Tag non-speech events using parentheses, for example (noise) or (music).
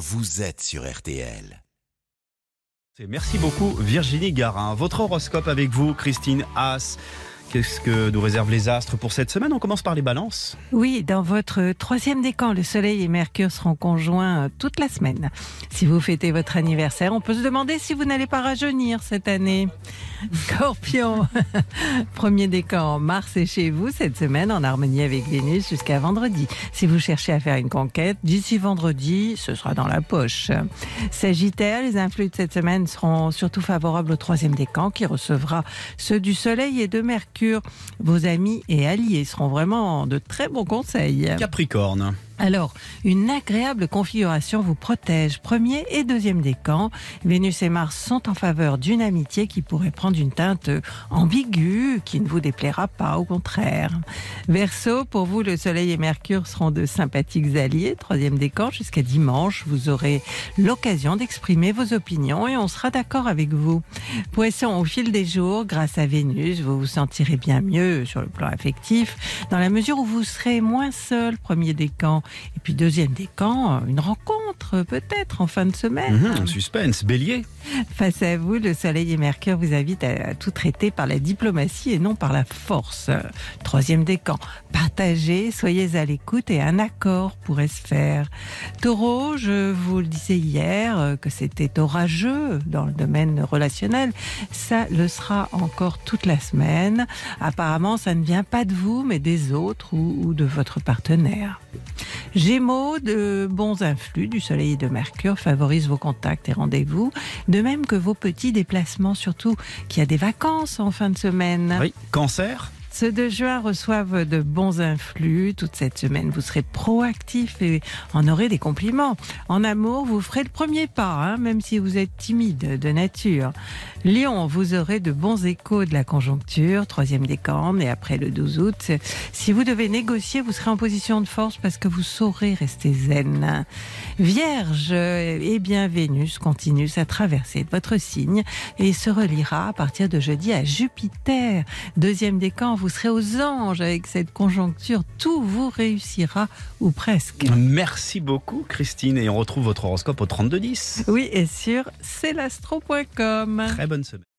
vous êtes sur RTL. Merci beaucoup Virginie Garin. Votre horoscope avec vous, Christine Haas. Qu'est-ce que nous réservent les astres pour cette semaine? On commence par les balances. Oui, dans votre troisième décan, le Soleil et Mercure seront conjoints toute la semaine. Si vous fêtez votre anniversaire, on peut se demander si vous n'allez pas rajeunir cette année. Scorpion, (laughs) premier décan, Mars est chez vous cette semaine en harmonie avec Vénus jusqu'à vendredi. Si vous cherchez à faire une conquête, d'ici vendredi, ce sera dans la poche. Sagittaire, les influx de cette semaine seront surtout favorables au troisième décan qui recevra ceux du Soleil et de Mercure. Vos amis et alliés seront vraiment de très bons conseils. Capricorne. Alors, une agréable configuration vous protège. Premier et deuxième décan, Vénus et Mars sont en faveur d'une amitié qui pourrait prendre une teinte ambiguë, qui ne vous déplaira pas, au contraire. Verseau, pour vous, le Soleil et Mercure seront de sympathiques alliés. Troisième décan, jusqu'à dimanche, vous aurez l'occasion d'exprimer vos opinions et on sera d'accord avec vous. Poisson, au fil des jours, grâce à Vénus, vous vous sentirez bien mieux sur le plan affectif, dans la mesure où vous serez moins seul. Premier décan, et puis deuxième décan, une rencontre peut-être en fin de semaine. Mmh, suspense, bélier. Face à vous, le Soleil et Mercure vous invitent à tout traiter par la diplomatie et non par la force. Troisième décan, partagez, soyez à l'écoute et un accord pourrait se faire. Taureau, je vous le disais hier euh, que c'était orageux dans le domaine relationnel. Ça le sera encore toute la semaine. Apparemment, ça ne vient pas de vous, mais des autres ou, ou de votre partenaire. Gémeaux, de bons influx du Soleil et de Mercure favorisent vos contacts et rendez-vous, de même que vos petits déplacements, surtout qu'il y a des vacances en fin de semaine. Oui, cancer. Ceux de juin reçoivent de bons influx. Toute cette semaine, vous serez proactif et en aurez des compliments. En amour, vous ferez le premier pas, hein, même si vous êtes timide de nature. Lion, vous aurez de bons échos de la conjoncture, troisième décan, et après le 12 août. Si vous devez négocier, vous serez en position de force parce que vous saurez rester zen. Vierge, eh bien, Vénus continue sa traversée de votre signe et se reliera à partir de jeudi à Jupiter. Deuxième décan, vous serez aux anges avec cette conjoncture. Tout vous réussira, ou presque. Merci beaucoup, Christine. Et on retrouve votre horoscope au 3210. Oui, et sur celastro.com. Très bonne semaine.